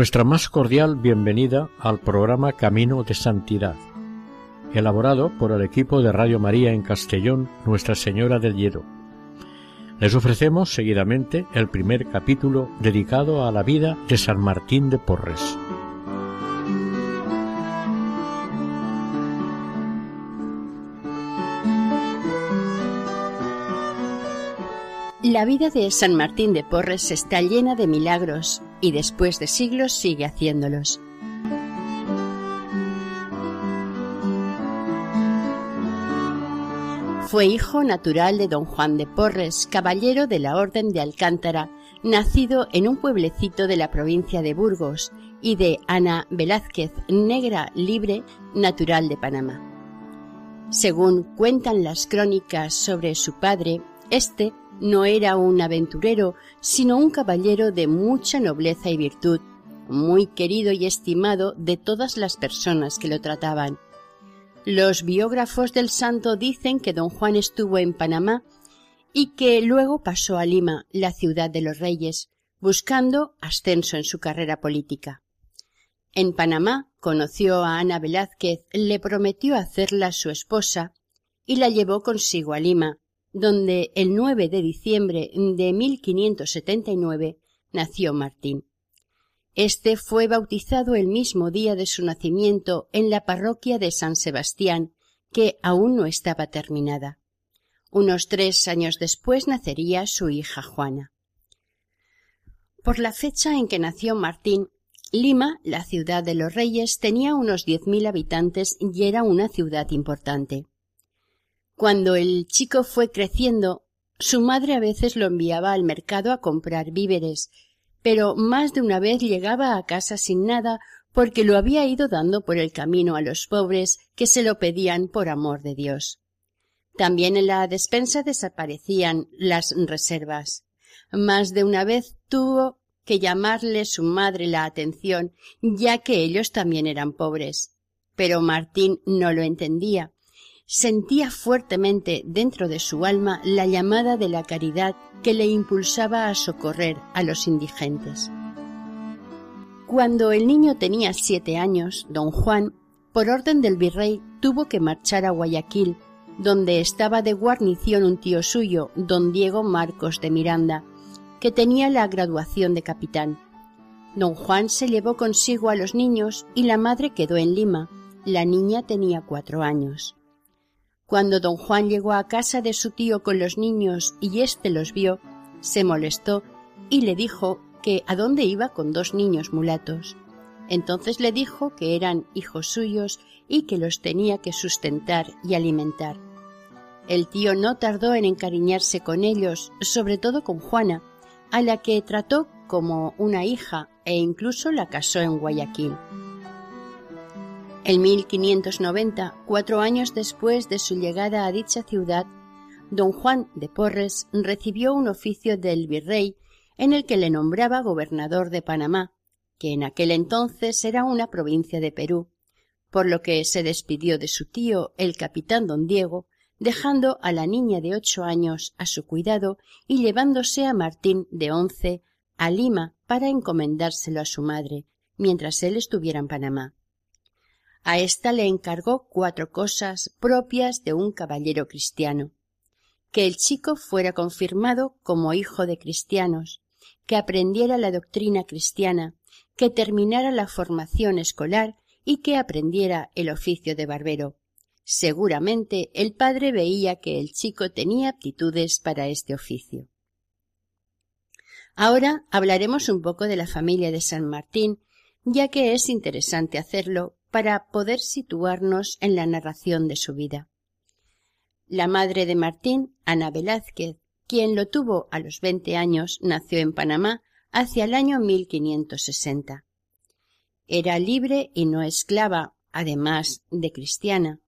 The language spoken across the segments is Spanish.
Nuestra más cordial bienvenida al programa Camino de Santidad, elaborado por el equipo de Radio María en Castellón, Nuestra Señora del Lledo. Les ofrecemos seguidamente el primer capítulo dedicado a la vida de San Martín de Porres. La vida de San Martín de Porres está llena de milagros y después de siglos sigue haciéndolos. Fue hijo natural de don Juan de Porres, caballero de la Orden de Alcántara, nacido en un pueblecito de la provincia de Burgos, y de Ana Velázquez, negra libre, natural de Panamá. Según cuentan las crónicas sobre su padre, este no era un aventurero, sino un caballero de mucha nobleza y virtud, muy querido y estimado de todas las personas que lo trataban. Los biógrafos del santo dicen que don Juan estuvo en Panamá y que luego pasó a Lima, la ciudad de los reyes, buscando ascenso en su carrera política. En Panamá conoció a Ana Velázquez, le prometió hacerla su esposa y la llevó consigo a Lima, donde el 9 de diciembre de 1579 nació Martín. Este fue bautizado el mismo día de su nacimiento en la parroquia de San Sebastián, que aún no estaba terminada. Unos tres años después nacería su hija Juana. Por la fecha en que nació Martín, Lima, la ciudad de los reyes, tenía unos diez mil habitantes y era una ciudad importante. Cuando el chico fue creciendo, su madre a veces lo enviaba al mercado a comprar víveres, pero más de una vez llegaba a casa sin nada porque lo había ido dando por el camino a los pobres que se lo pedían por amor de Dios. También en la despensa desaparecían las reservas. Más de una vez tuvo que llamarle su madre la atención, ya que ellos también eran pobres. Pero Martín no lo entendía, sentía fuertemente dentro de su alma la llamada de la caridad que le impulsaba a socorrer a los indigentes. Cuando el niño tenía siete años, don Juan, por orden del virrey, tuvo que marchar a Guayaquil, donde estaba de guarnición un tío suyo, don Diego Marcos de Miranda, que tenía la graduación de capitán. Don Juan se llevó consigo a los niños y la madre quedó en Lima. La niña tenía cuatro años. Cuando don Juan llegó a casa de su tío con los niños y éste los vio, se molestó y le dijo que a dónde iba con dos niños mulatos. Entonces le dijo que eran hijos suyos y que los tenía que sustentar y alimentar. El tío no tardó en encariñarse con ellos, sobre todo con Juana, a la que trató como una hija e incluso la casó en Guayaquil. En 1590, cuatro años después de su llegada a dicha ciudad, don Juan de Porres recibió un oficio del virrey en el que le nombraba gobernador de Panamá, que en aquel entonces era una provincia de Perú, por lo que se despidió de su tío, el capitán don Diego, dejando a la niña de ocho años a su cuidado y llevándose a Martín de once a Lima para encomendárselo a su madre, mientras él estuviera en Panamá. A ésta le encargó cuatro cosas propias de un caballero cristiano que el chico fuera confirmado como hijo de cristianos, que aprendiera la doctrina cristiana, que terminara la formación escolar y que aprendiera el oficio de barbero. Seguramente el padre veía que el chico tenía aptitudes para este oficio. Ahora hablaremos un poco de la familia de San Martín, ya que es interesante hacerlo para poder situarnos en la narración de su vida. La madre de Martín, Ana Velázquez, quien lo tuvo a los veinte años, nació en Panamá hacia el año 1560. Era libre y no esclava, además de cristiana.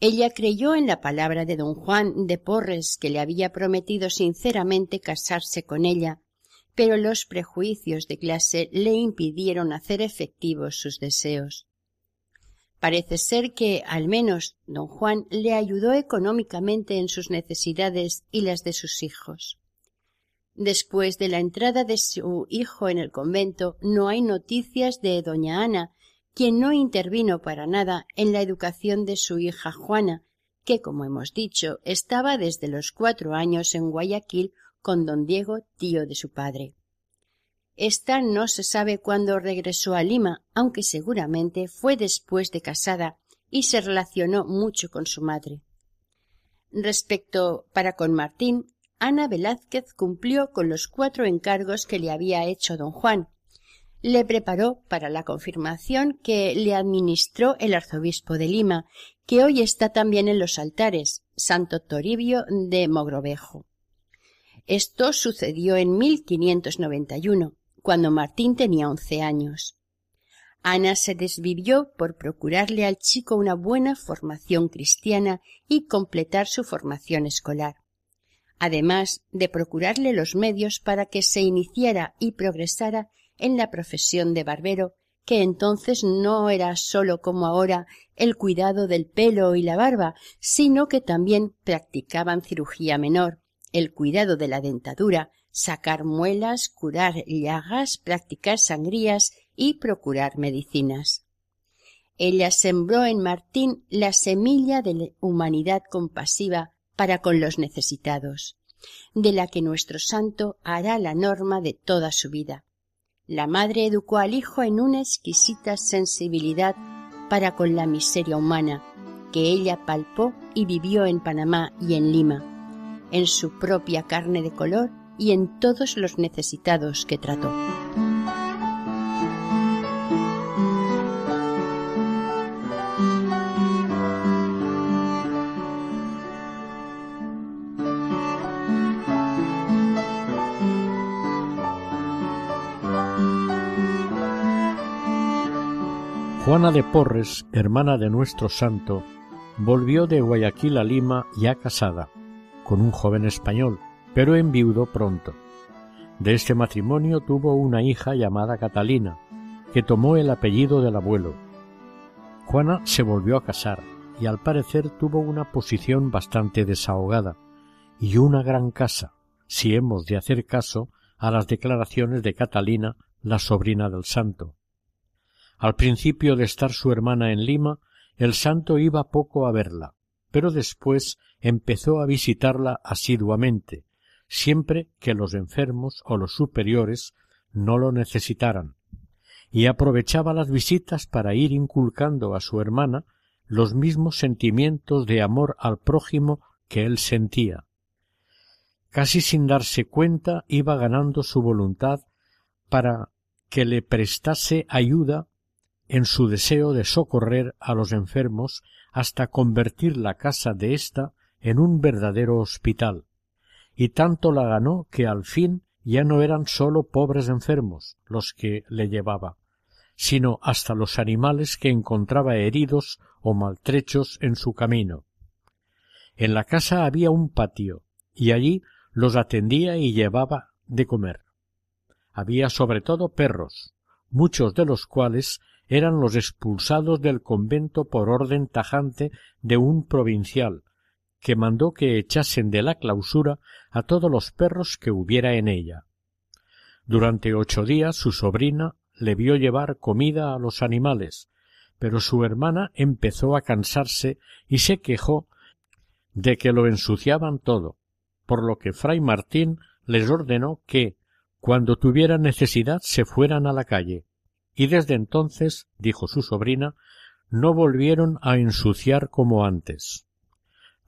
Ella creyó en la palabra de don Juan de Porres, que le había prometido sinceramente casarse con ella, pero los prejuicios de clase le impidieron hacer efectivos sus deseos. Parece ser que, al menos, don Juan le ayudó económicamente en sus necesidades y las de sus hijos. Después de la entrada de su hijo en el convento, no hay noticias de doña Ana, quien no intervino para nada en la educación de su hija Juana, que, como hemos dicho, estaba desde los cuatro años en Guayaquil con don Diego, tío de su padre. Esta no se sabe cuándo regresó a Lima, aunque seguramente fue después de casada y se relacionó mucho con su madre. Respecto para con Martín, Ana Velázquez cumplió con los cuatro encargos que le había hecho don Juan. Le preparó para la confirmación que le administró el arzobispo de Lima, que hoy está también en los altares, Santo Toribio de Mogrovejo. Esto sucedió en 1591 cuando Martín tenía once años. Ana se desvivió por procurarle al chico una buena formación cristiana y completar su formación escolar, además de procurarle los medios para que se iniciara y progresara en la profesión de barbero, que entonces no era sólo como ahora el cuidado del pelo y la barba, sino que también practicaban cirugía menor, el cuidado de la dentadura, sacar muelas, curar llagas, practicar sangrías y procurar medicinas. Ella sembró en Martín la semilla de la humanidad compasiva para con los necesitados, de la que nuestro santo hará la norma de toda su vida. La madre educó al hijo en una exquisita sensibilidad para con la miseria humana, que ella palpó y vivió en Panamá y en Lima, en su propia carne de color y en todos los necesitados que trató. Juana de Porres, hermana de nuestro santo, volvió de Guayaquil a Lima ya casada, con un joven español, pero enviudó pronto. De este matrimonio tuvo una hija llamada Catalina, que tomó el apellido del abuelo. Juana se volvió a casar y al parecer tuvo una posición bastante desahogada y una gran casa, si hemos de hacer caso a las declaraciones de Catalina, la sobrina del santo. Al principio de estar su hermana en Lima, el santo iba poco a verla, pero después empezó a visitarla asiduamente, siempre que los enfermos o los superiores no lo necesitaran, y aprovechaba las visitas para ir inculcando a su hermana los mismos sentimientos de amor al prójimo que él sentía. Casi sin darse cuenta iba ganando su voluntad para que le prestase ayuda en su deseo de socorrer a los enfermos hasta convertir la casa de ésta en un verdadero hospital, y tanto la ganó que al fin ya no eran sólo pobres enfermos los que le llevaba, sino hasta los animales que encontraba heridos o maltrechos en su camino. En la casa había un patio, y allí los atendía y llevaba de comer. Había sobre todo perros, muchos de los cuales eran los expulsados del convento por orden tajante de un provincial, que mandó que echasen de la clausura a todos los perros que hubiera en ella. Durante ocho días su sobrina le vio llevar comida a los animales, pero su hermana empezó a cansarse y se quejó de que lo ensuciaban todo, por lo que fray Martín les ordenó que, cuando tuvieran necesidad, se fueran a la calle, y desde entonces, dijo su sobrina, no volvieron a ensuciar como antes.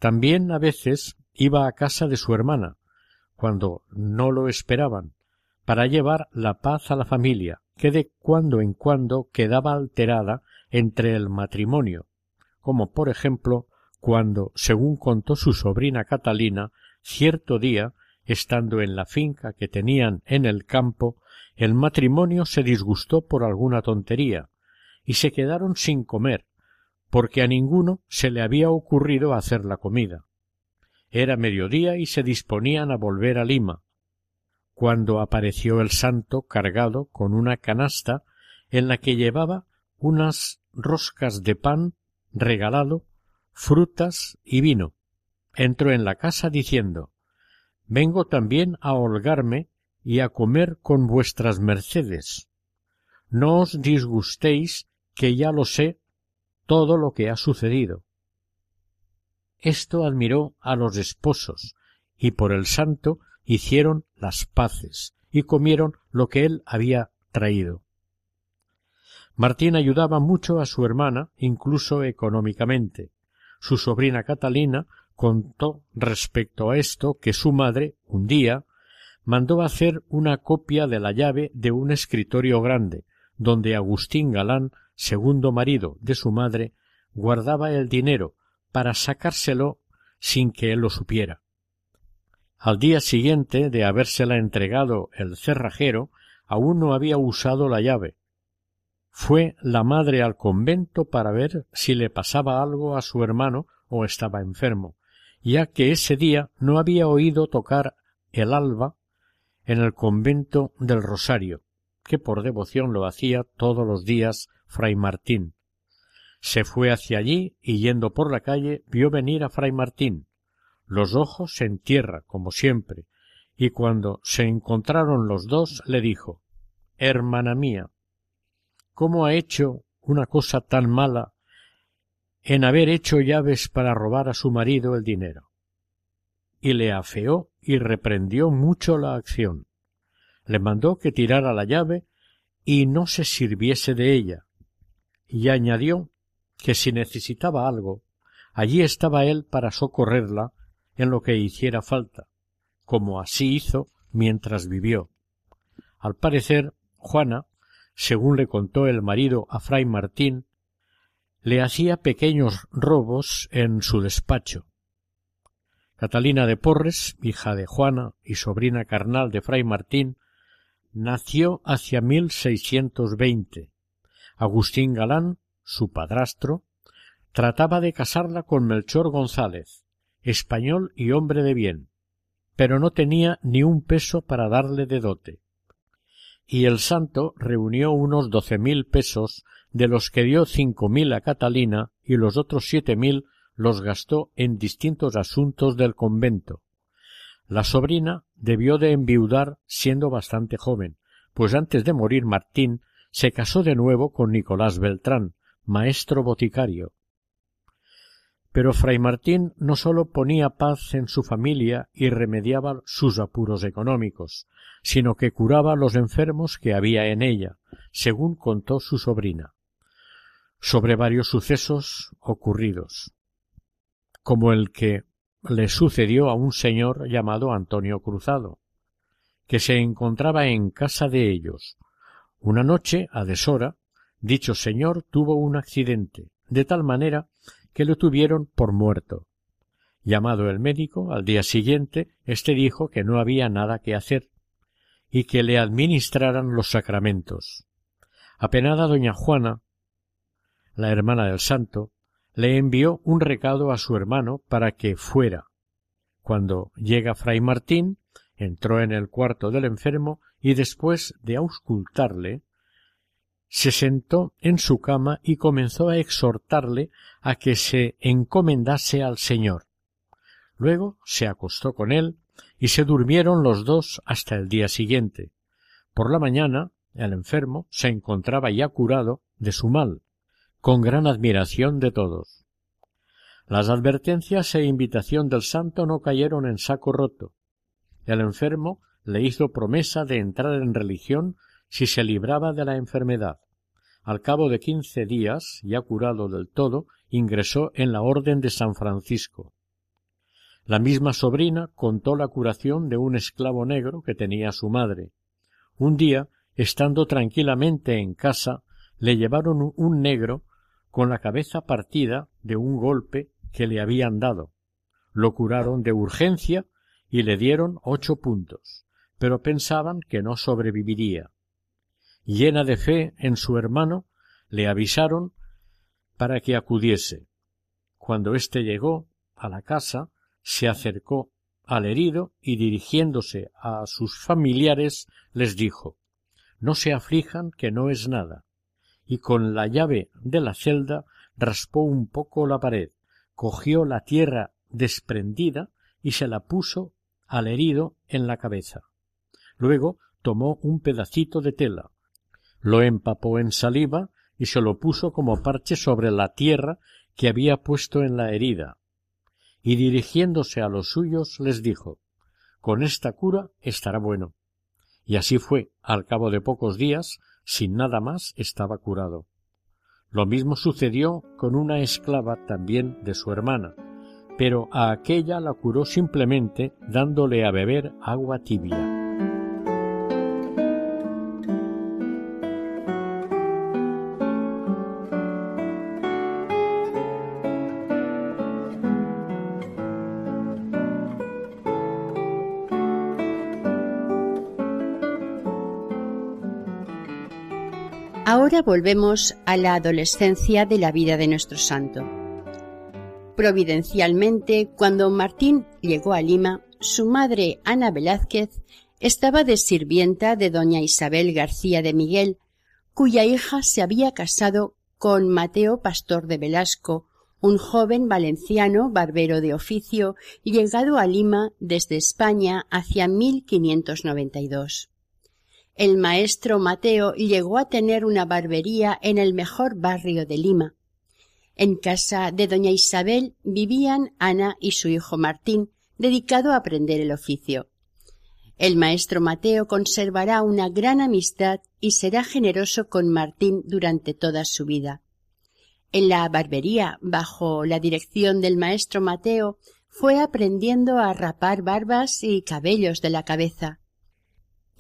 También a veces iba a casa de su hermana, cuando no lo esperaban, para llevar la paz a la familia, que de cuando en cuando quedaba alterada entre el matrimonio, como por ejemplo cuando, según contó su sobrina Catalina, cierto día estando en la finca que tenían en el campo, el matrimonio se disgustó por alguna tontería, y se quedaron sin comer, porque a ninguno se le había ocurrido hacer la comida. Era mediodía y se disponían a volver a Lima, cuando apareció el santo cargado con una canasta en la que llevaba unas roscas de pan regalado, frutas y vino. Entró en la casa diciendo Vengo también a holgarme y a comer con vuestras mercedes. No os disgustéis, que ya lo sé todo lo que ha sucedido. Esto admiró a los esposos, y por el santo hicieron las paces, y comieron lo que él había traído. Martín ayudaba mucho a su hermana, incluso económicamente. Su sobrina Catalina contó respecto a esto que su madre, un día, mandó hacer una copia de la llave de un escritorio grande, donde Agustín Galán, segundo marido de su madre, guardaba el dinero para sacárselo sin que él lo supiera. Al día siguiente de habérsela entregado el cerrajero, aún no había usado la llave. Fue la madre al convento para ver si le pasaba algo a su hermano o estaba enfermo, ya que ese día no había oído tocar el alba en el convento del Rosario, que por devoción lo hacía todos los días fray Martín. Se fue hacia allí y yendo por la calle vio venir a fray Martín, los ojos en tierra, como siempre, y cuando se encontraron los dos le dijo Hermana mía, ¿cómo ha hecho una cosa tan mala en haber hecho llaves para robar a su marido el dinero. Y le afeó y reprendió mucho la acción. Le mandó que tirara la llave y no se sirviese de ella, y añadió que si necesitaba algo, allí estaba él para socorrerla en lo que hiciera falta, como así hizo mientras vivió. Al parecer, Juana, según le contó el marido a fray Martín, le hacía pequeños robos en su despacho. Catalina de Porres, hija de Juana y sobrina carnal de Fray Martín, nació hacia 1620. Agustín Galán, su padrastro, trataba de casarla con Melchor González, español y hombre de bien, pero no tenía ni un peso para darle de dote. Y el santo reunió unos doce mil pesos de los que dio cinco mil a Catalina y los otros siete mil los gastó en distintos asuntos del convento. La sobrina debió de enviudar siendo bastante joven, pues antes de morir Martín se casó de nuevo con Nicolás Beltrán, maestro boticario. Pero fray Martín no sólo ponía paz en su familia y remediaba sus apuros económicos, sino que curaba los enfermos que había en ella, según contó su sobrina sobre varios sucesos ocurridos, como el que le sucedió a un señor llamado Antonio Cruzado, que se encontraba en casa de ellos. Una noche, a deshora, dicho señor tuvo un accidente, de tal manera que lo tuvieron por muerto. Llamado el médico, al día siguiente, éste dijo que no había nada que hacer, y que le administraran los sacramentos. Apenada doña Juana la hermana del santo, le envió un recado a su hermano para que fuera. Cuando llega fray Martín, entró en el cuarto del enfermo y después de auscultarle, se sentó en su cama y comenzó a exhortarle a que se encomendase al Señor. Luego se acostó con él y se durmieron los dos hasta el día siguiente. Por la mañana el enfermo se encontraba ya curado de su mal con gran admiración de todos. Las advertencias e invitación del santo no cayeron en saco roto. El enfermo le hizo promesa de entrar en religión si se libraba de la enfermedad. Al cabo de quince días, ya curado del todo, ingresó en la Orden de San Francisco. La misma sobrina contó la curación de un esclavo negro que tenía su madre. Un día, estando tranquilamente en casa, le llevaron un negro con la cabeza partida de un golpe que le habían dado. Lo curaron de urgencia y le dieron ocho puntos, pero pensaban que no sobreviviría. Llena de fe en su hermano, le avisaron para que acudiese. Cuando éste llegó a la casa, se acercó al herido y dirigiéndose a sus familiares les dijo No se aflijan que no es nada. Y con la llave de la celda raspó un poco la pared, cogió la tierra desprendida y se la puso al herido en la cabeza. Luego tomó un pedacito de tela, lo empapó en saliva y se lo puso como parche sobre la tierra que había puesto en la herida, y dirigiéndose a los suyos les dijo Con esta cura estará bueno. Y así fue, al cabo de pocos días, sin nada más estaba curado. Lo mismo sucedió con una esclava también de su hermana, pero a aquella la curó simplemente dándole a beber agua tibia. Ahora volvemos a la adolescencia de la vida de nuestro santo. Providencialmente, cuando Martín llegó a Lima, su madre Ana Velázquez estaba de sirvienta de doña Isabel García de Miguel, cuya hija se había casado con Mateo Pastor de Velasco, un joven valenciano barbero de oficio llegado a Lima desde España hacia 1592 el maestro Mateo llegó a tener una barbería en el mejor barrio de Lima. En casa de doña Isabel vivían Ana y su hijo Martín, dedicado a aprender el oficio. El maestro Mateo conservará una gran amistad y será generoso con Martín durante toda su vida. En la barbería, bajo la dirección del maestro Mateo, fue aprendiendo a rapar barbas y cabellos de la cabeza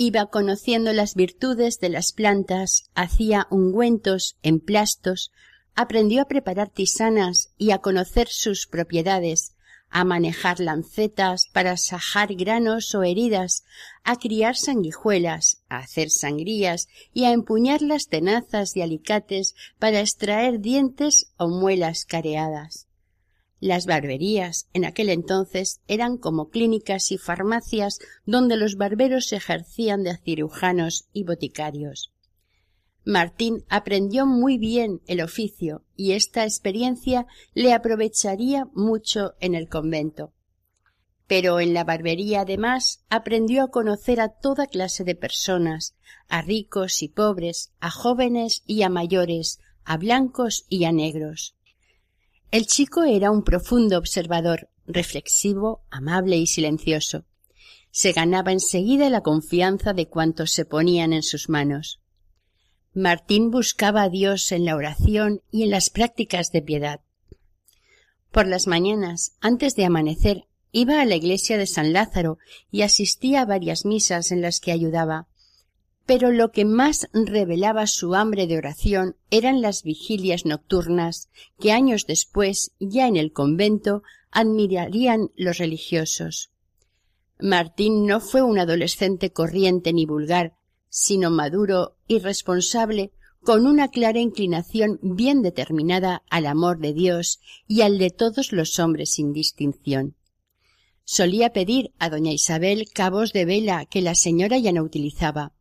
iba conociendo las virtudes de las plantas, hacía ungüentos, emplastos, aprendió a preparar tisanas y a conocer sus propiedades, a manejar lancetas para sajar granos o heridas, a criar sanguijuelas, a hacer sangrías y a empuñar las tenazas y alicates para extraer dientes o muelas careadas. Las barberías en aquel entonces eran como clínicas y farmacias donde los barberos ejercían de cirujanos y boticarios. Martín aprendió muy bien el oficio y esta experiencia le aprovecharía mucho en el convento. Pero en la barbería además aprendió a conocer a toda clase de personas, a ricos y pobres, a jóvenes y a mayores, a blancos y a negros. El chico era un profundo observador, reflexivo, amable y silencioso. Se ganaba enseguida la confianza de cuantos se ponían en sus manos. Martín buscaba a Dios en la oración y en las prácticas de piedad. Por las mañanas, antes de amanecer, iba a la iglesia de San Lázaro y asistía a varias misas en las que ayudaba, pero lo que más revelaba su hambre de oración eran las vigilias nocturnas que años después, ya en el convento, admirarían los religiosos. Martín no fue un adolescente corriente ni vulgar, sino maduro y responsable, con una clara inclinación bien determinada al amor de Dios y al de todos los hombres sin distinción. Solía pedir a doña Isabel cabos de vela que la señora ya no utilizaba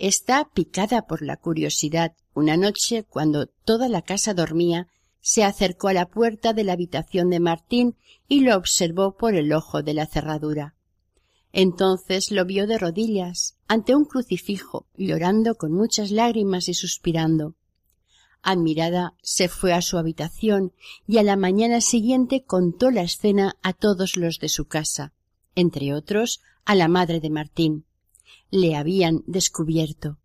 Está picada por la curiosidad. Una noche, cuando toda la casa dormía, se acercó a la puerta de la habitación de Martín y lo observó por el ojo de la cerradura. Entonces lo vio de rodillas, ante un crucifijo, llorando con muchas lágrimas y suspirando. Admirada, se fue a su habitación y a la mañana siguiente contó la escena a todos los de su casa, entre otros a la madre de Martín le habían descubierto.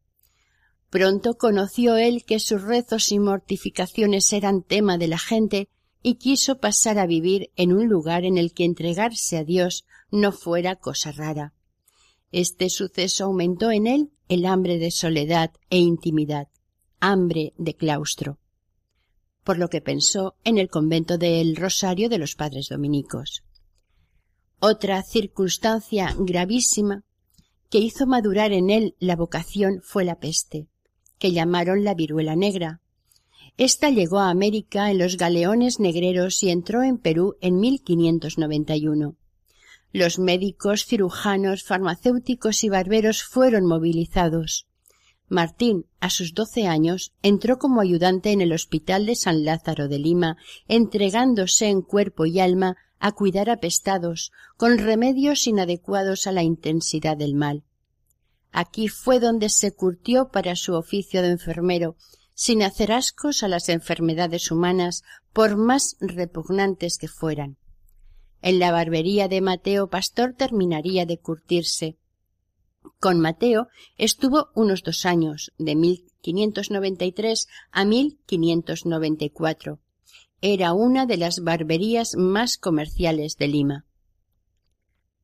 Pronto conoció él que sus rezos y mortificaciones eran tema de la gente y quiso pasar a vivir en un lugar en el que entregarse a Dios no fuera cosa rara. Este suceso aumentó en él el hambre de soledad e intimidad, hambre de claustro, por lo que pensó en el convento del Rosario de los Padres Dominicos. Otra circunstancia gravísima que hizo madurar en él la vocación fue la peste, que llamaron la viruela negra. Esta llegó a América en los galeones negreros y entró en Perú en 1591. Los médicos, cirujanos, farmacéuticos y barberos fueron movilizados. Martín, a sus doce años, entró como ayudante en el Hospital de San Lázaro de Lima, entregándose en cuerpo y alma a cuidar apestados, con remedios inadecuados a la intensidad del mal. Aquí fue donde se curtió para su oficio de enfermero, sin hacer ascos a las enfermedades humanas, por más repugnantes que fueran. En la barbería de Mateo Pastor terminaría de curtirse. Con Mateo estuvo unos dos años, de 1593 a 1594 era una de las barberías más comerciales de Lima.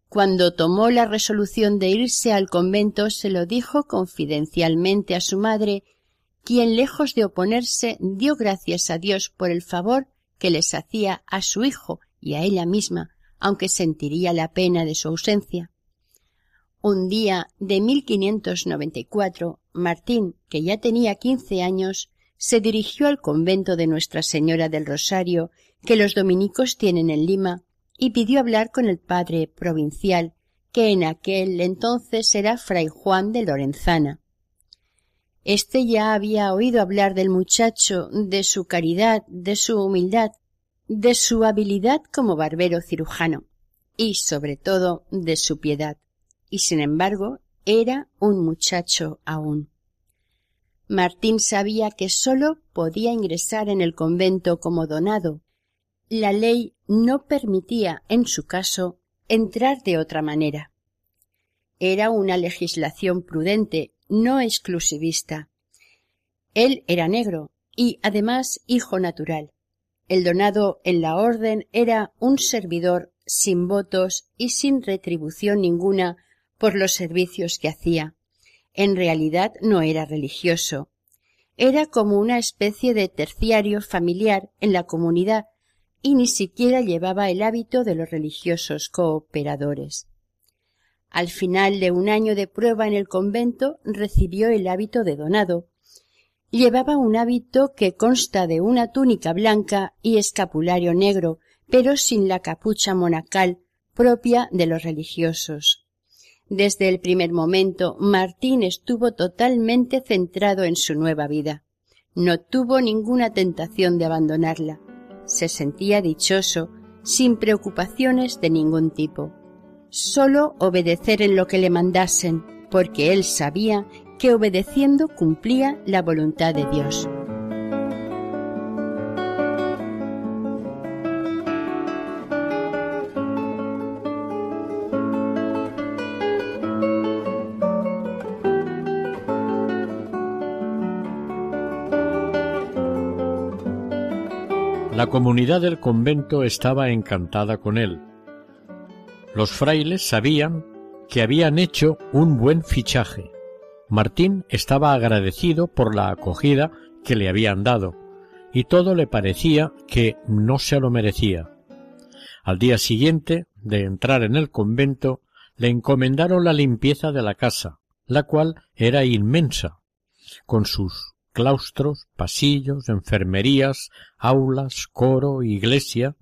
Cuando tomó la resolución de irse al convento se lo dijo confidencialmente a su madre, quien lejos de oponerse dio gracias a Dios por el favor que les hacía a su hijo y a ella misma, aunque sentiría la pena de su ausencia. Un día de 1594, Martín, que ya tenía quince años, se dirigió al convento de Nuestra Señora del Rosario que los dominicos tienen en Lima y pidió hablar con el padre provincial que en aquel entonces era fray Juan de Lorenzana. Este ya había oído hablar del muchacho, de su caridad, de su humildad, de su habilidad como barbero cirujano y, sobre todo, de su piedad. Y, sin embargo, era un muchacho aún. Martín sabía que sólo podía ingresar en el convento como donado. La ley no permitía, en su caso, entrar de otra manera. Era una legislación prudente, no exclusivista. Él era negro y, además, hijo natural. El donado en la orden era un servidor sin votos y sin retribución ninguna por los servicios que hacía en realidad no era religioso. Era como una especie de terciario familiar en la comunidad y ni siquiera llevaba el hábito de los religiosos cooperadores. Al final de un año de prueba en el convento recibió el hábito de donado. Llevaba un hábito que consta de una túnica blanca y escapulario negro, pero sin la capucha monacal propia de los religiosos. Desde el primer momento Martín estuvo totalmente centrado en su nueva vida. No tuvo ninguna tentación de abandonarla. Se sentía dichoso, sin preocupaciones de ningún tipo. Solo obedecer en lo que le mandasen, porque él sabía que obedeciendo cumplía la voluntad de Dios. La comunidad del convento estaba encantada con él. Los frailes sabían que habían hecho un buen fichaje. Martín estaba agradecido por la acogida que le habían dado, y todo le parecía que no se lo merecía. Al día siguiente de entrar en el convento, le encomendaron la limpieza de la casa, la cual era inmensa, con sus claustros, pasillos, enfermerías, aulas, coro, iglesia.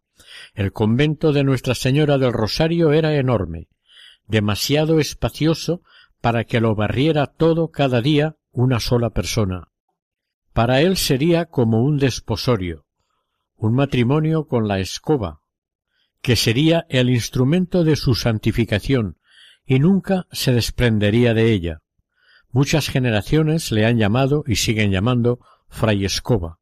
El convento de Nuestra Señora del Rosario era enorme, demasiado espacioso para que lo barriera todo cada día una sola persona. Para él sería como un desposorio, un matrimonio con la escoba, que sería el instrumento de su santificación, y nunca se desprendería de ella. Muchas generaciones le han llamado y siguen llamando Fray Escoba.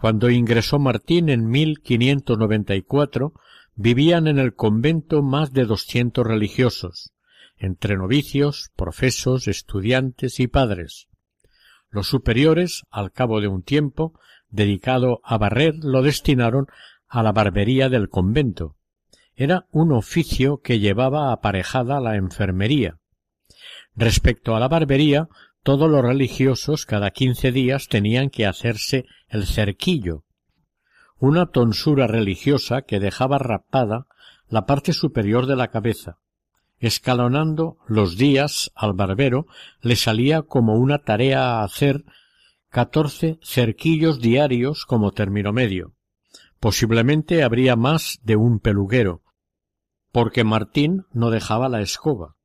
Cuando ingresó Martín en 1594, vivían en el convento más de doscientos religiosos, entre novicios, profesos, estudiantes y padres. Los superiores, al cabo de un tiempo, dedicado a barrer, lo destinaron a la barbería del convento. Era un oficio que llevaba aparejada la enfermería, Respecto a la barbería, todos los religiosos cada quince días tenían que hacerse el cerquillo, una tonsura religiosa que dejaba rapada la parte superior de la cabeza. Escalonando los días al barbero le salía como una tarea hacer catorce cerquillos diarios como término medio. Posiblemente habría más de un peluguero, porque Martín no dejaba la escoba.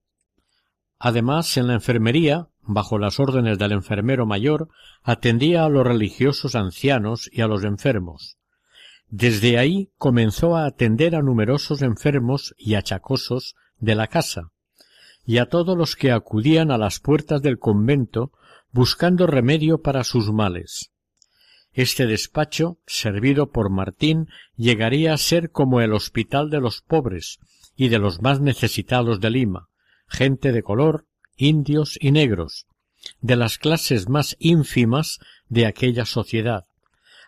Además, en la enfermería, bajo las órdenes del enfermero mayor, atendía a los religiosos ancianos y a los enfermos. Desde ahí comenzó a atender a numerosos enfermos y achacosos de la casa, y a todos los que acudían a las puertas del convento buscando remedio para sus males. Este despacho, servido por Martín, llegaría a ser como el hospital de los pobres y de los más necesitados de Lima, gente de color, indios y negros, de las clases más ínfimas de aquella sociedad,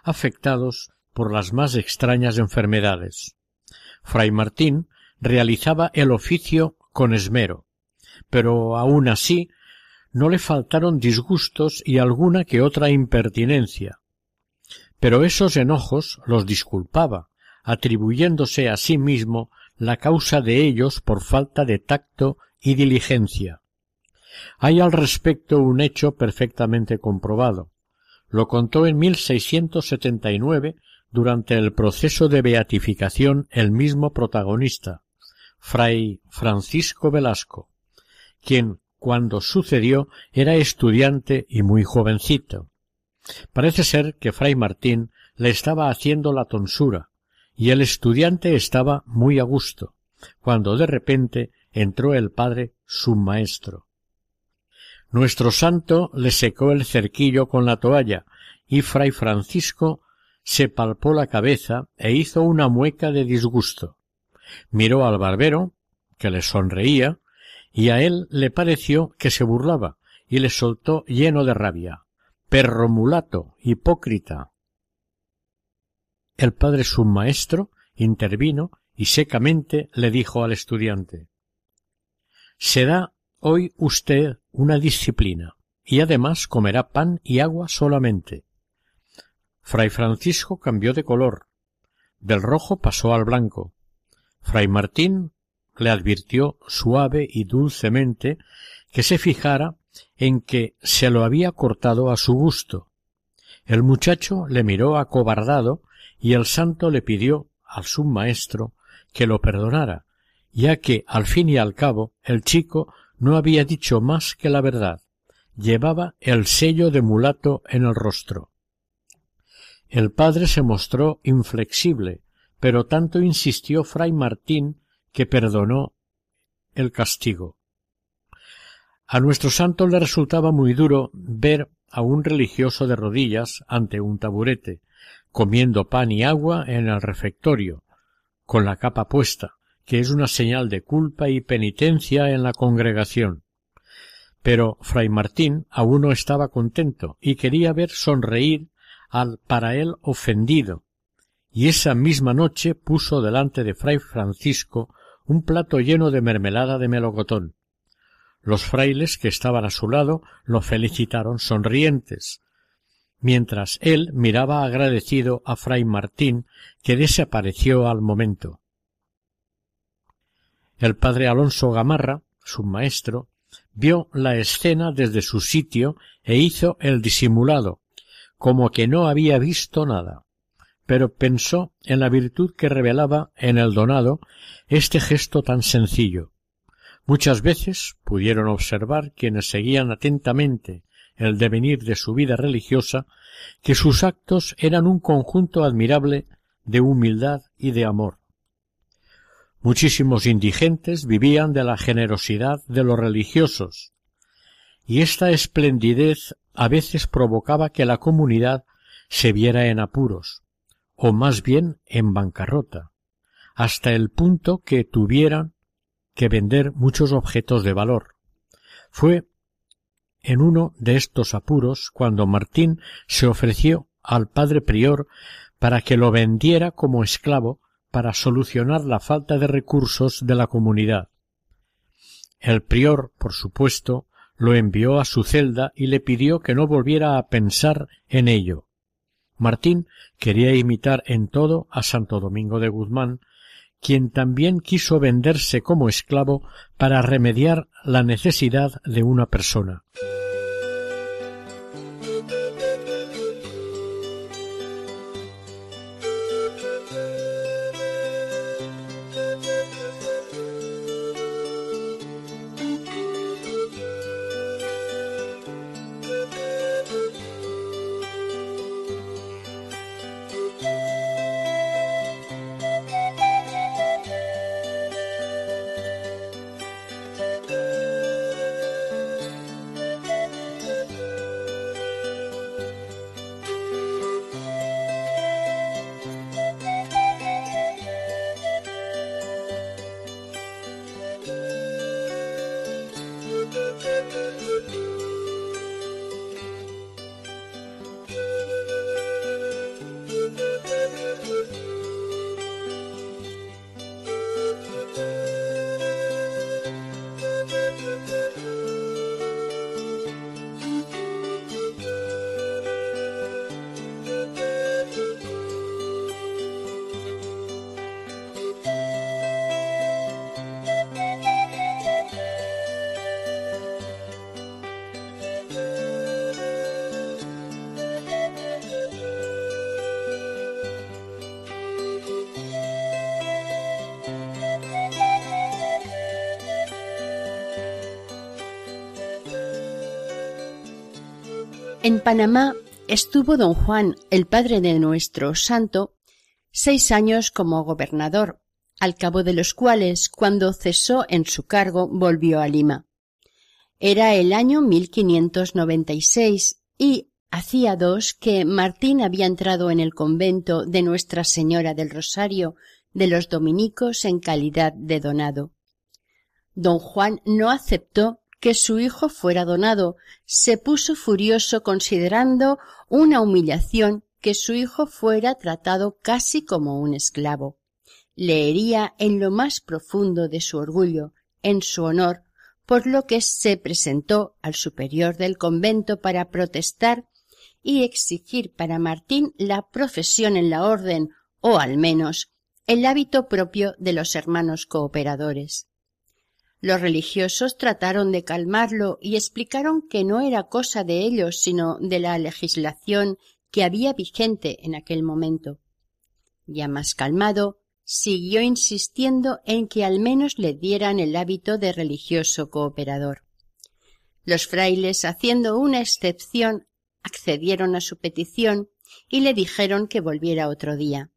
afectados por las más extrañas enfermedades. Fray Martín realizaba el oficio con esmero, pero aun así no le faltaron disgustos y alguna que otra impertinencia. Pero esos enojos los disculpaba, atribuyéndose a sí mismo la causa de ellos por falta de tacto y diligencia. Hay al respecto un hecho perfectamente comprobado. Lo contó en 1679 durante el proceso de beatificación el mismo protagonista, fray Francisco Velasco, quien cuando sucedió era estudiante y muy jovencito. Parece ser que fray Martín le estaba haciendo la tonsura, y el estudiante estaba muy a gusto, cuando de repente entró el padre su maestro. Nuestro santo le secó el cerquillo con la toalla, y fray Francisco se palpó la cabeza e hizo una mueca de disgusto. Miró al barbero, que le sonreía, y a él le pareció que se burlaba, y le soltó lleno de rabia. Perro mulato, hipócrita. El padre submaestro intervino y secamente le dijo al estudiante Se da hoy usted una disciplina, y además comerá pan y agua solamente. Fray Francisco cambió de color. Del rojo pasó al blanco. Fray Martín le advirtió suave y dulcemente que se fijara en que se lo había cortado a su gusto. El muchacho le miró acobardado y el santo le pidió al submaestro que lo perdonara, ya que al fin y al cabo el chico no había dicho más que la verdad. Llevaba el sello de mulato en el rostro. El padre se mostró inflexible, pero tanto insistió fray Martín que perdonó el castigo. A nuestro santo le resultaba muy duro ver a un religioso de rodillas ante un taburete, comiendo pan y agua en el refectorio, con la capa puesta, que es una señal de culpa y penitencia en la congregación. Pero fray Martín aún no estaba contento y quería ver sonreír al para él ofendido, y esa misma noche puso delante de fray Francisco un plato lleno de mermelada de melocotón. Los frailes que estaban a su lado lo felicitaron sonrientes, mientras él miraba agradecido a fray Martín, que desapareció al momento. El padre Alonso Gamarra, su maestro, vio la escena desde su sitio e hizo el disimulado, como que no había visto nada pero pensó en la virtud que revelaba en el donado este gesto tan sencillo. Muchas veces pudieron observar quienes seguían atentamente el devenir de su vida religiosa que sus actos eran un conjunto admirable de humildad y de amor. Muchísimos indigentes vivían de la generosidad de los religiosos, y esta esplendidez a veces provocaba que la comunidad se viera en apuros o más bien en bancarrota, hasta el punto que tuvieran que vender muchos objetos de valor. Fue en uno de estos apuros cuando Martín se ofreció al padre prior para que lo vendiera como esclavo para solucionar la falta de recursos de la comunidad. El prior, por supuesto, lo envió a su celda y le pidió que no volviera a pensar en ello. Martín quería imitar en todo a Santo Domingo de Guzmán, quien también quiso venderse como esclavo para remediar la necesidad de una persona. En Panamá estuvo don Juan, el padre de nuestro santo, seis años como gobernador, al cabo de los cuales, cuando cesó en su cargo, volvió a Lima. Era el año 1596 y hacía dos que Martín había entrado en el convento de Nuestra Señora del Rosario de los dominicos en calidad de donado. Don Juan no aceptó que su hijo fuera donado, se puso furioso considerando una humillación que su hijo fuera tratado casi como un esclavo. Le hería en lo más profundo de su orgullo, en su honor, por lo que se presentó al superior del convento para protestar y exigir para Martín la profesión en la orden, o al menos el hábito propio de los hermanos cooperadores. Los religiosos trataron de calmarlo y explicaron que no era cosa de ellos, sino de la legislación que había vigente en aquel momento. Ya más calmado, siguió insistiendo en que al menos le dieran el hábito de religioso cooperador. Los frailes, haciendo una excepción, accedieron a su petición y le dijeron que volviera otro día.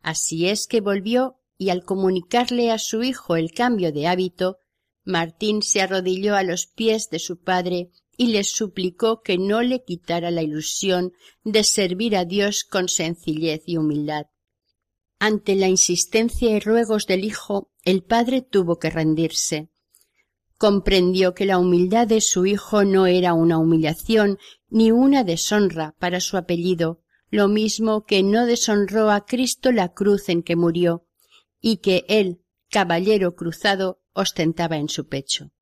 Así es que volvió y al comunicarle a su hijo el cambio de hábito, Martín se arrodilló a los pies de su padre y le suplicó que no le quitara la ilusión de servir a Dios con sencillez y humildad. Ante la insistencia y ruegos del hijo, el padre tuvo que rendirse. Comprendió que la humildad de su hijo no era una humillación ni una deshonra para su apellido, lo mismo que no deshonró a Cristo la cruz en que murió, y que él, caballero cruzado, ostentaba en su pecho.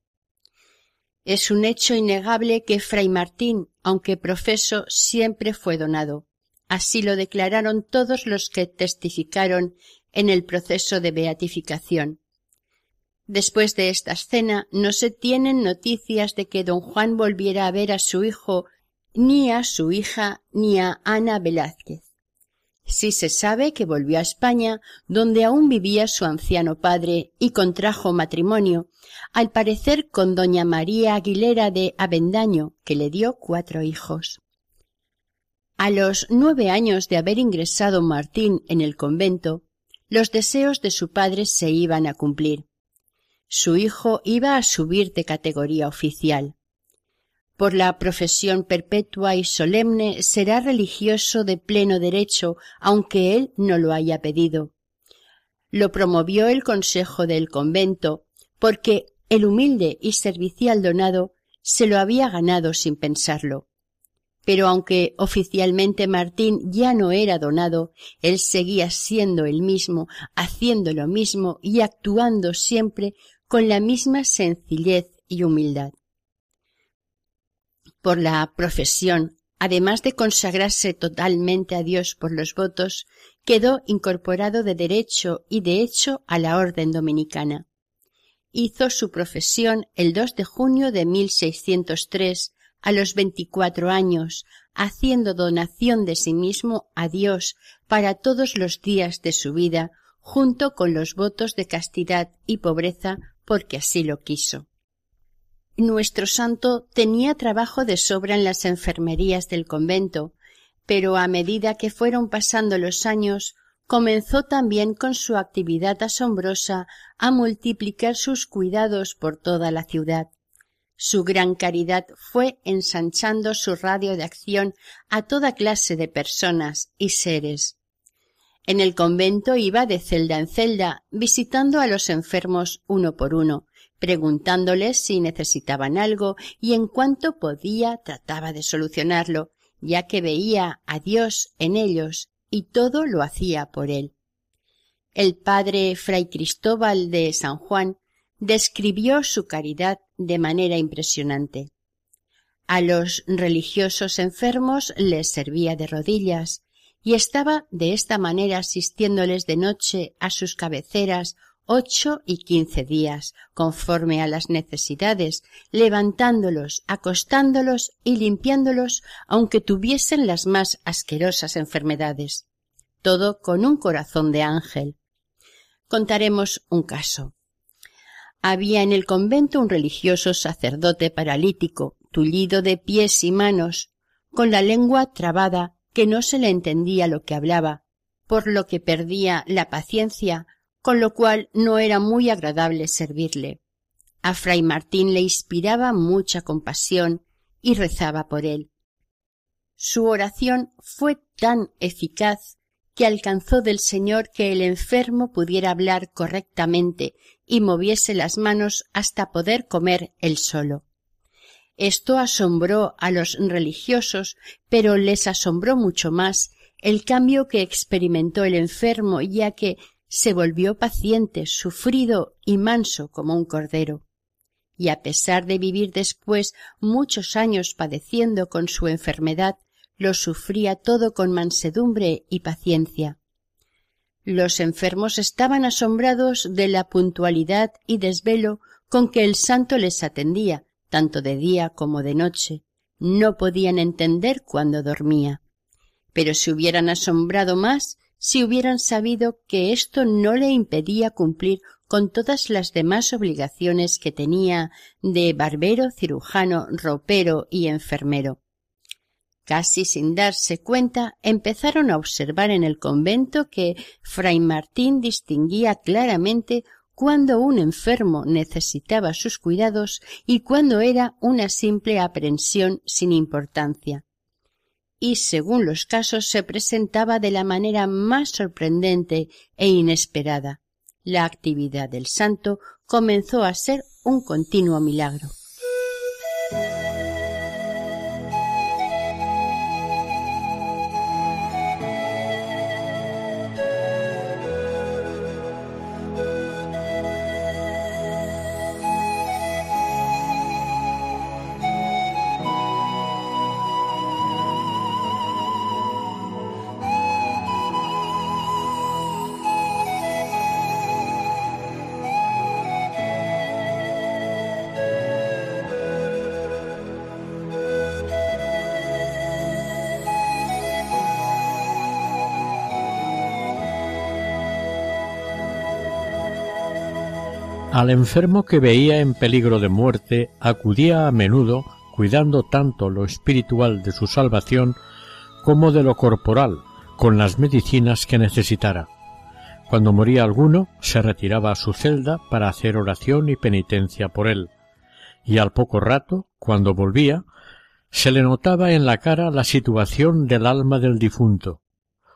Es un hecho innegable que Fray Martín, aunque profeso, siempre fue donado. Así lo declararon todos los que testificaron en el proceso de beatificación. Después de esta escena no se tienen noticias de que don Juan volviera a ver a su hijo, ni a su hija, ni a Ana Velázquez. Sí se sabe que volvió a España, donde aún vivía su anciano padre, y contrajo matrimonio, al parecer con doña María Aguilera de Avendaño, que le dio cuatro hijos. A los nueve años de haber ingresado Martín en el convento, los deseos de su padre se iban a cumplir. Su hijo iba a subir de categoría oficial por la profesión perpetua y solemne será religioso de pleno derecho, aunque él no lo haya pedido. Lo promovió el consejo del convento, porque el humilde y servicial donado se lo había ganado sin pensarlo. Pero aunque oficialmente Martín ya no era donado, él seguía siendo el mismo, haciendo lo mismo y actuando siempre con la misma sencillez y humildad por la profesión, además de consagrarse totalmente a Dios por los votos, quedó incorporado de derecho y de hecho a la orden dominicana. Hizo su profesión el 2 de junio de 1603 a los veinticuatro años, haciendo donación de sí mismo a Dios para todos los días de su vida, junto con los votos de castidad y pobreza, porque así lo quiso. Nuestro santo tenía trabajo de sobra en las enfermerías del convento, pero a medida que fueron pasando los años, comenzó también con su actividad asombrosa a multiplicar sus cuidados por toda la ciudad. Su gran caridad fue ensanchando su radio de acción a toda clase de personas y seres. En el convento iba de celda en celda, visitando a los enfermos uno por uno, preguntándoles si necesitaban algo y en cuanto podía trataba de solucionarlo, ya que veía a Dios en ellos y todo lo hacía por él. El padre Fray Cristóbal de San Juan describió su caridad de manera impresionante. A los religiosos enfermos les servía de rodillas y estaba de esta manera asistiéndoles de noche a sus cabeceras ocho y quince días, conforme a las necesidades, levantándolos, acostándolos y limpiándolos, aunque tuviesen las más asquerosas enfermedades. Todo con un corazón de ángel. Contaremos un caso. Había en el convento un religioso sacerdote paralítico, tullido de pies y manos, con la lengua trabada, que no se le entendía lo que hablaba, por lo que perdía la paciencia con lo cual no era muy agradable servirle. A fray Martín le inspiraba mucha compasión y rezaba por él. Su oración fue tan eficaz que alcanzó del Señor que el enfermo pudiera hablar correctamente y moviese las manos hasta poder comer él solo. Esto asombró a los religiosos, pero les asombró mucho más el cambio que experimentó el enfermo, ya que se volvió paciente, sufrido y manso como un cordero. Y a pesar de vivir después muchos años padeciendo con su enfermedad, lo sufría todo con mansedumbre y paciencia. Los enfermos estaban asombrados de la puntualidad y desvelo con que el santo les atendía, tanto de día como de noche. No podían entender cuando dormía. Pero se hubieran asombrado más si hubieran sabido que esto no le impedía cumplir con todas las demás obligaciones que tenía de barbero, cirujano, ropero y enfermero. Casi sin darse cuenta, empezaron a observar en el convento que fray Martín distinguía claramente cuando un enfermo necesitaba sus cuidados y cuando era una simple aprensión sin importancia y según los casos se presentaba de la manera más sorprendente e inesperada. La actividad del santo comenzó a ser un continuo milagro. Al enfermo que veía en peligro de muerte acudía a menudo cuidando tanto lo espiritual de su salvación como de lo corporal, con las medicinas que necesitara. Cuando moría alguno, se retiraba a su celda para hacer oración y penitencia por él, y al poco rato, cuando volvía, se le notaba en la cara la situación del alma del difunto.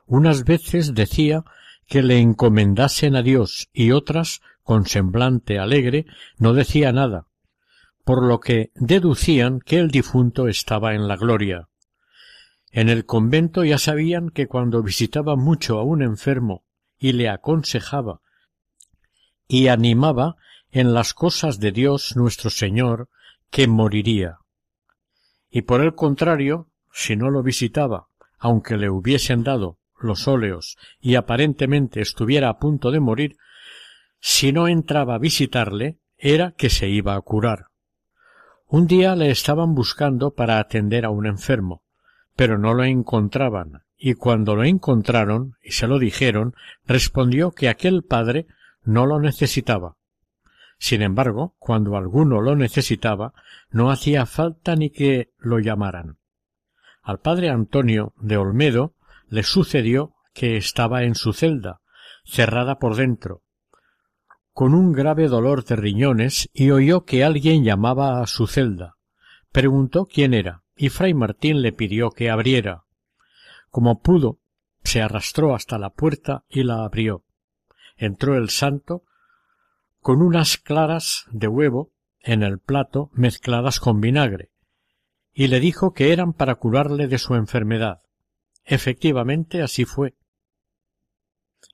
Unas veces decía que le encomendasen a Dios y otras con semblante alegre, no decía nada, por lo que deducían que el difunto estaba en la gloria. En el convento ya sabían que cuando visitaba mucho a un enfermo y le aconsejaba y animaba en las cosas de Dios nuestro Señor, que moriría. Y por el contrario, si no lo visitaba, aunque le hubiesen dado los óleos y aparentemente estuviera a punto de morir, si no entraba a visitarle, era que se iba a curar. Un día le estaban buscando para atender a un enfermo, pero no lo encontraban, y cuando lo encontraron y se lo dijeron, respondió que aquel padre no lo necesitaba. Sin embargo, cuando alguno lo necesitaba, no hacía falta ni que lo llamaran. Al padre Antonio de Olmedo le sucedió que estaba en su celda, cerrada por dentro, con un grave dolor de riñones y oyó que alguien llamaba a su celda. Preguntó quién era, y fray Martín le pidió que abriera. Como pudo, se arrastró hasta la puerta y la abrió. Entró el santo con unas claras de huevo en el plato mezcladas con vinagre, y le dijo que eran para curarle de su enfermedad. Efectivamente así fue.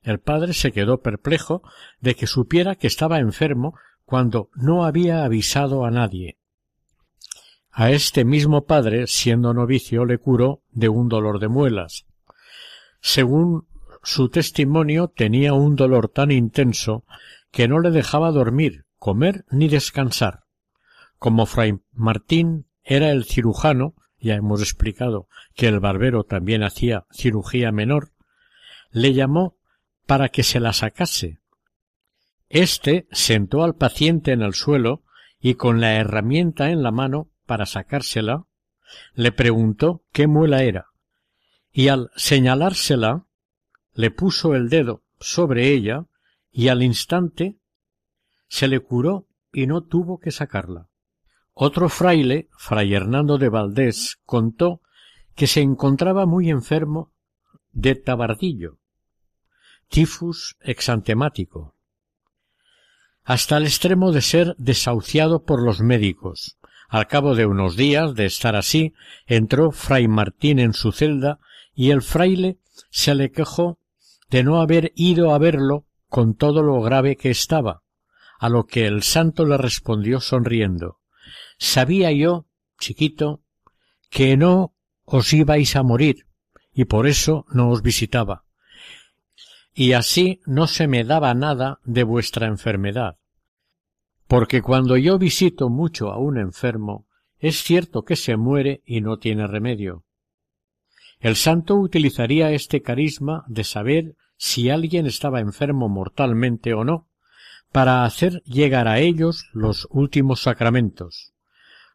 El padre se quedó perplejo de que supiera que estaba enfermo cuando no había avisado a nadie. A este mismo padre, siendo novicio, le curó de un dolor de muelas. Según su testimonio, tenía un dolor tan intenso que no le dejaba dormir, comer ni descansar. Como fray Martín era el cirujano, ya hemos explicado que el barbero también hacía cirugía menor, le llamó para que se la sacase. Este sentó al paciente en el suelo y con la herramienta en la mano para sacársela, le preguntó qué muela era, y al señalársela, le puso el dedo sobre ella y al instante se le curó y no tuvo que sacarla. Otro fraile, fray Hernando de Valdés, contó que se encontraba muy enfermo de tabardillo tifus exantemático, hasta el extremo de ser desahuciado por los médicos. Al cabo de unos días de estar así, entró fray Martín en su celda y el fraile se le quejó de no haber ido a verlo con todo lo grave que estaba, a lo que el santo le respondió sonriendo. Sabía yo, chiquito, que no os ibais a morir, y por eso no os visitaba y así no se me daba nada de vuestra enfermedad. Porque cuando yo visito mucho a un enfermo, es cierto que se muere y no tiene remedio. El santo utilizaría este carisma de saber si alguien estaba enfermo mortalmente o no, para hacer llegar a ellos los últimos sacramentos,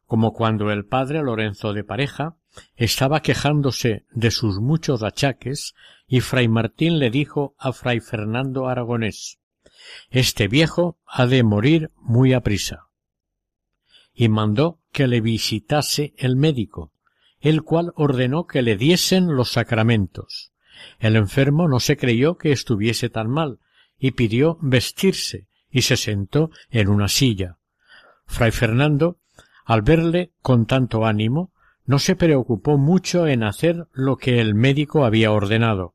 como cuando el padre Lorenzo de Pareja estaba quejándose de sus muchos achaques y fray Martín le dijo a fray Fernando Aragonés Este viejo ha de morir muy aprisa. Y mandó que le visitase el médico, el cual ordenó que le diesen los sacramentos. El enfermo no se creyó que estuviese tan mal, y pidió vestirse, y se sentó en una silla. Fray Fernando, al verle con tanto ánimo, no se preocupó mucho en hacer lo que el médico había ordenado.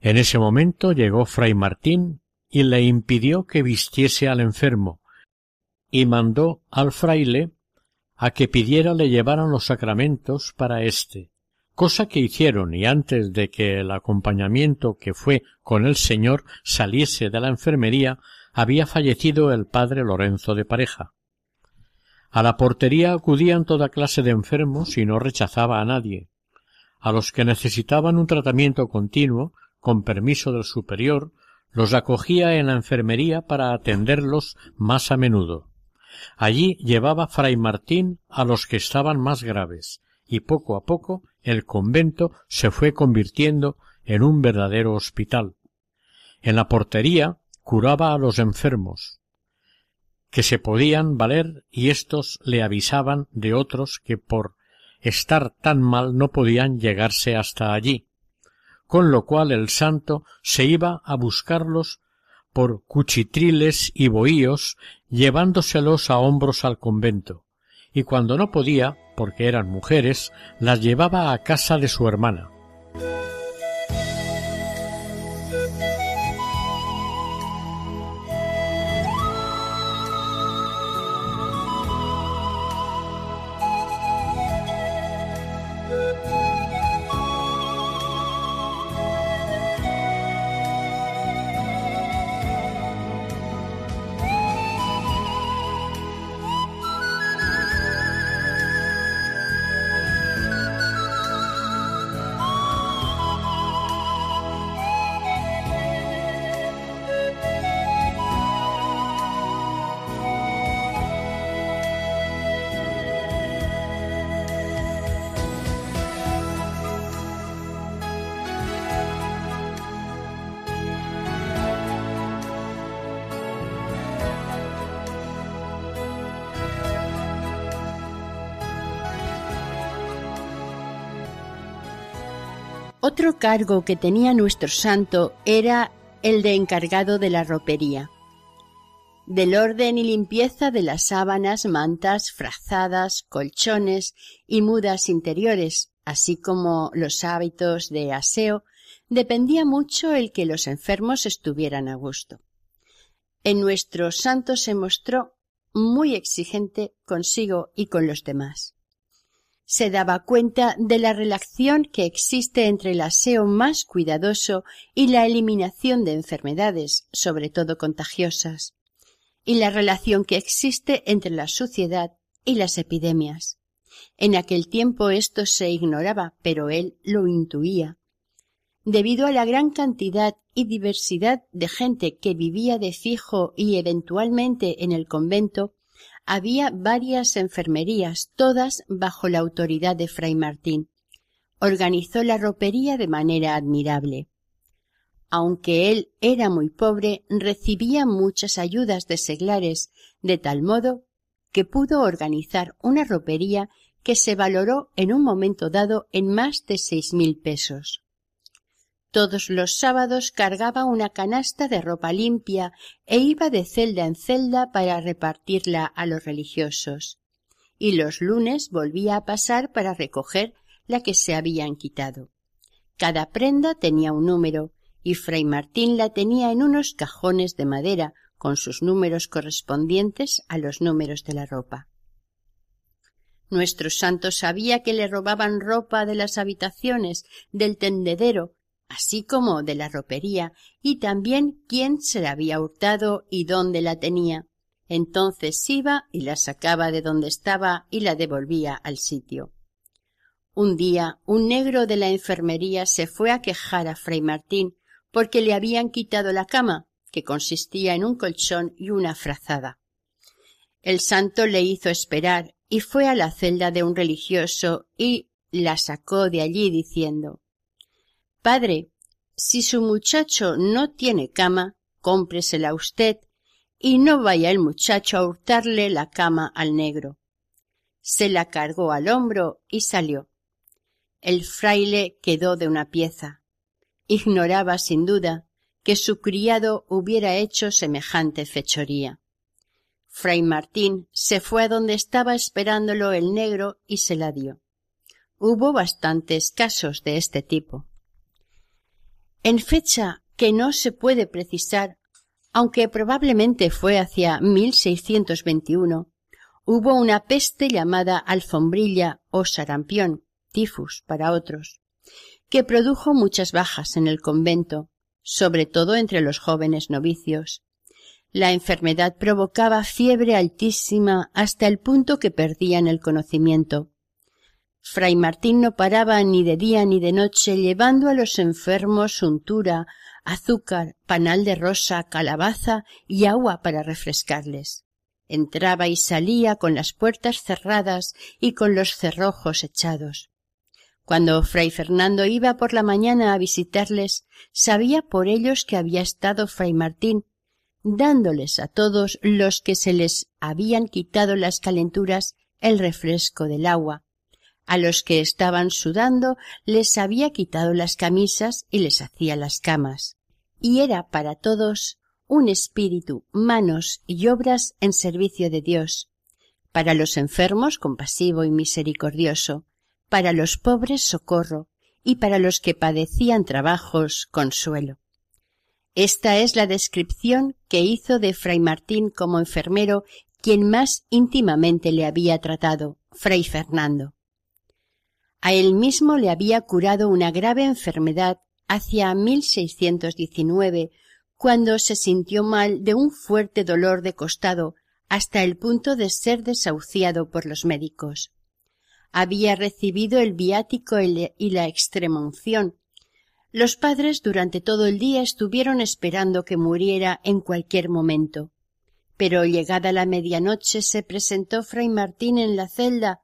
En ese momento llegó fray Martín y le impidió que vistiese al enfermo, y mandó al fraile a que pidiera le llevaran los sacramentos para éste, cosa que hicieron y antes de que el acompañamiento que fue con el señor saliese de la enfermería había fallecido el padre Lorenzo de Pareja. A la portería acudían toda clase de enfermos y no rechazaba a nadie. A los que necesitaban un tratamiento continuo, con permiso del superior, los acogía en la enfermería para atenderlos más a menudo. Allí llevaba fray Martín a los que estaban más graves, y poco a poco el convento se fue convirtiendo en un verdadero hospital. En la portería curaba a los enfermos, que se podían valer y éstos le avisaban de otros que por estar tan mal no podían llegarse hasta allí, con lo cual el santo se iba a buscarlos por cuchitriles y bohíos, llevándoselos a hombros al convento, y cuando no podía, porque eran mujeres, las llevaba a casa de su hermana. Cargo que tenía nuestro santo era el de encargado de la ropería, del orden y limpieza de las sábanas, mantas, frazadas, colchones y mudas interiores, así como los hábitos de aseo, dependía mucho el que los enfermos estuvieran a gusto. En nuestro santo se mostró muy exigente consigo y con los demás se daba cuenta de la relación que existe entre el aseo más cuidadoso y la eliminación de enfermedades, sobre todo contagiosas, y la relación que existe entre la suciedad y las epidemias. En aquel tiempo esto se ignoraba, pero él lo intuía. Debido a la gran cantidad y diversidad de gente que vivía de fijo y eventualmente en el convento, había varias enfermerías, todas bajo la autoridad de Fray Martín. Organizó la ropería de manera admirable. Aunque él era muy pobre, recibía muchas ayudas de seglares, de tal modo que pudo organizar una ropería que se valoró en un momento dado en más de seis mil pesos. Todos los sábados cargaba una canasta de ropa limpia e iba de celda en celda para repartirla a los religiosos. Y los lunes volvía a pasar para recoger la que se habían quitado. Cada prenda tenía un número, y Fray Martín la tenía en unos cajones de madera con sus números correspondientes a los números de la ropa. Nuestro santo sabía que le robaban ropa de las habitaciones, del tendedero, así como de la ropería, y también quién se la había hurtado y dónde la tenía. Entonces iba y la sacaba de donde estaba y la devolvía al sitio. Un día un negro de la enfermería se fue a quejar a Fray Martín porque le habían quitado la cama, que consistía en un colchón y una frazada. El santo le hizo esperar y fue a la celda de un religioso y la sacó de allí diciendo Padre, si su muchacho no tiene cama, cómpresela usted y no vaya el muchacho a hurtarle la cama al negro. Se la cargó al hombro y salió. El fraile quedó de una pieza. Ignoraba sin duda que su criado hubiera hecho semejante fechoría. Fray Martín se fue a donde estaba esperándolo el negro y se la dio. Hubo bastantes casos de este tipo. En fecha que no se puede precisar, aunque probablemente fue hacia 1621, hubo una peste llamada alfombrilla o sarampión, tifus para otros, que produjo muchas bajas en el convento, sobre todo entre los jóvenes novicios. La enfermedad provocaba fiebre altísima hasta el punto que perdían el conocimiento. Fray Martín no paraba ni de día ni de noche llevando a los enfermos untura, azúcar, panal de rosa, calabaza y agua para refrescarles. Entraba y salía con las puertas cerradas y con los cerrojos echados. Cuando fray Fernando iba por la mañana a visitarles, sabía por ellos que había estado fray Martín, dándoles a todos los que se les habían quitado las calenturas el refresco del agua, a los que estaban sudando les había quitado las camisas y les hacía las camas. Y era para todos un espíritu, manos y obras en servicio de Dios. Para los enfermos compasivo y misericordioso, para los pobres socorro, y para los que padecían trabajos consuelo. Esta es la descripción que hizo de Fray Martín como enfermero quien más íntimamente le había tratado, Fray Fernando. A él mismo le había curado una grave enfermedad hacia 1619, cuando se sintió mal de un fuerte dolor de costado hasta el punto de ser desahuciado por los médicos. Había recibido el viático y la extremunción. Los padres durante todo el día estuvieron esperando que muriera en cualquier momento. Pero llegada la medianoche se presentó fray Martín en la celda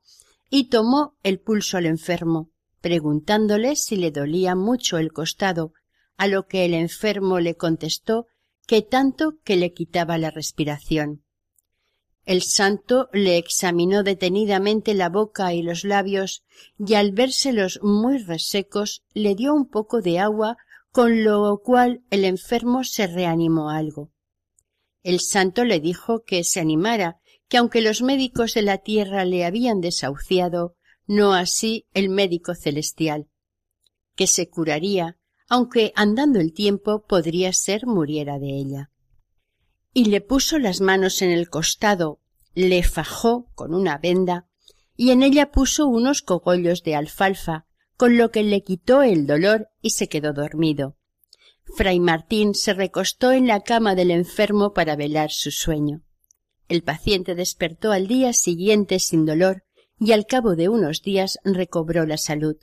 y tomó el pulso al enfermo, preguntándole si le dolía mucho el costado, a lo que el enfermo le contestó que tanto que le quitaba la respiración. El santo le examinó detenidamente la boca y los labios y al vérselos muy resecos le dio un poco de agua con lo cual el enfermo se reanimó algo. El santo le dijo que se animara, que aunque los médicos de la tierra le habían desahuciado, no así el médico celestial, que se curaría, aunque andando el tiempo podría ser muriera de ella. Y le puso las manos en el costado, le fajó con una venda, y en ella puso unos cogollos de alfalfa, con lo que le quitó el dolor y se quedó dormido. Fray Martín se recostó en la cama del enfermo para velar su sueño. El paciente despertó al día siguiente sin dolor y al cabo de unos días recobró la salud.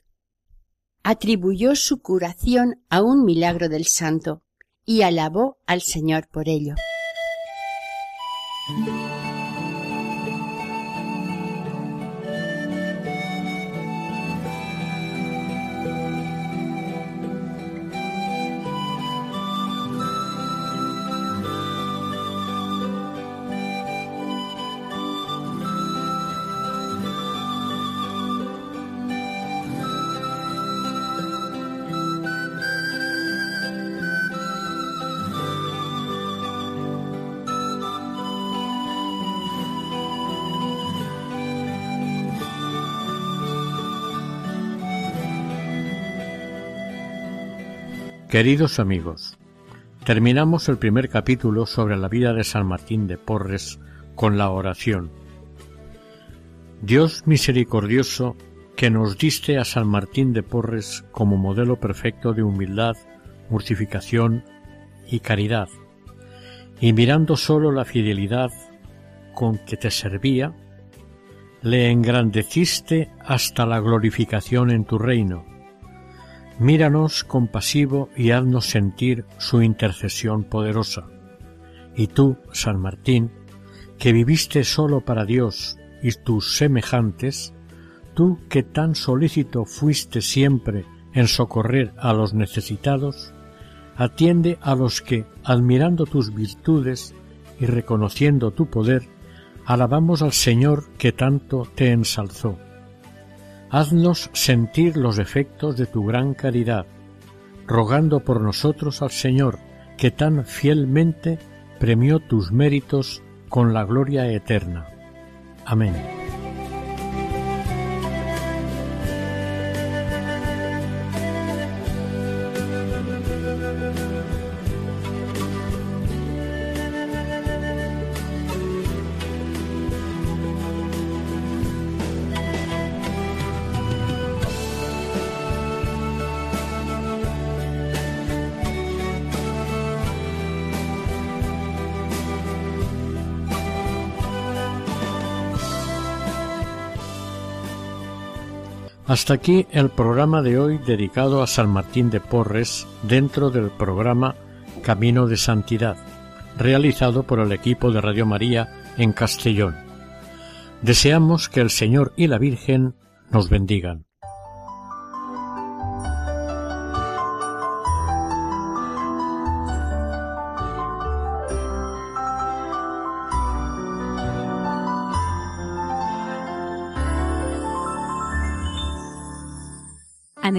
Atribuyó su curación a un milagro del santo y alabó al Señor por ello. Queridos amigos, terminamos el primer capítulo sobre la vida de San Martín de Porres con la oración. Dios misericordioso, que nos diste a San Martín de Porres como modelo perfecto de humildad, mortificación y caridad, y mirando sólo la fidelidad con que te servía, le engrandeciste hasta la glorificación en tu reino Míranos compasivo y haznos sentir su intercesión poderosa. Y tú, San Martín, que viviste solo para Dios y tus semejantes, tú que tan solícito fuiste siempre en socorrer a los necesitados, atiende a los que, admirando tus virtudes y reconociendo tu poder, alabamos al Señor que tanto te ensalzó haznos sentir los efectos de tu gran caridad, rogando por nosotros al Señor, que tan fielmente premió tus méritos con la gloria eterna. Amén. Hasta aquí el programa de hoy dedicado a San Martín de Porres dentro del programa Camino de Santidad, realizado por el equipo de Radio María en Castellón. Deseamos que el Señor y la Virgen nos bendigan.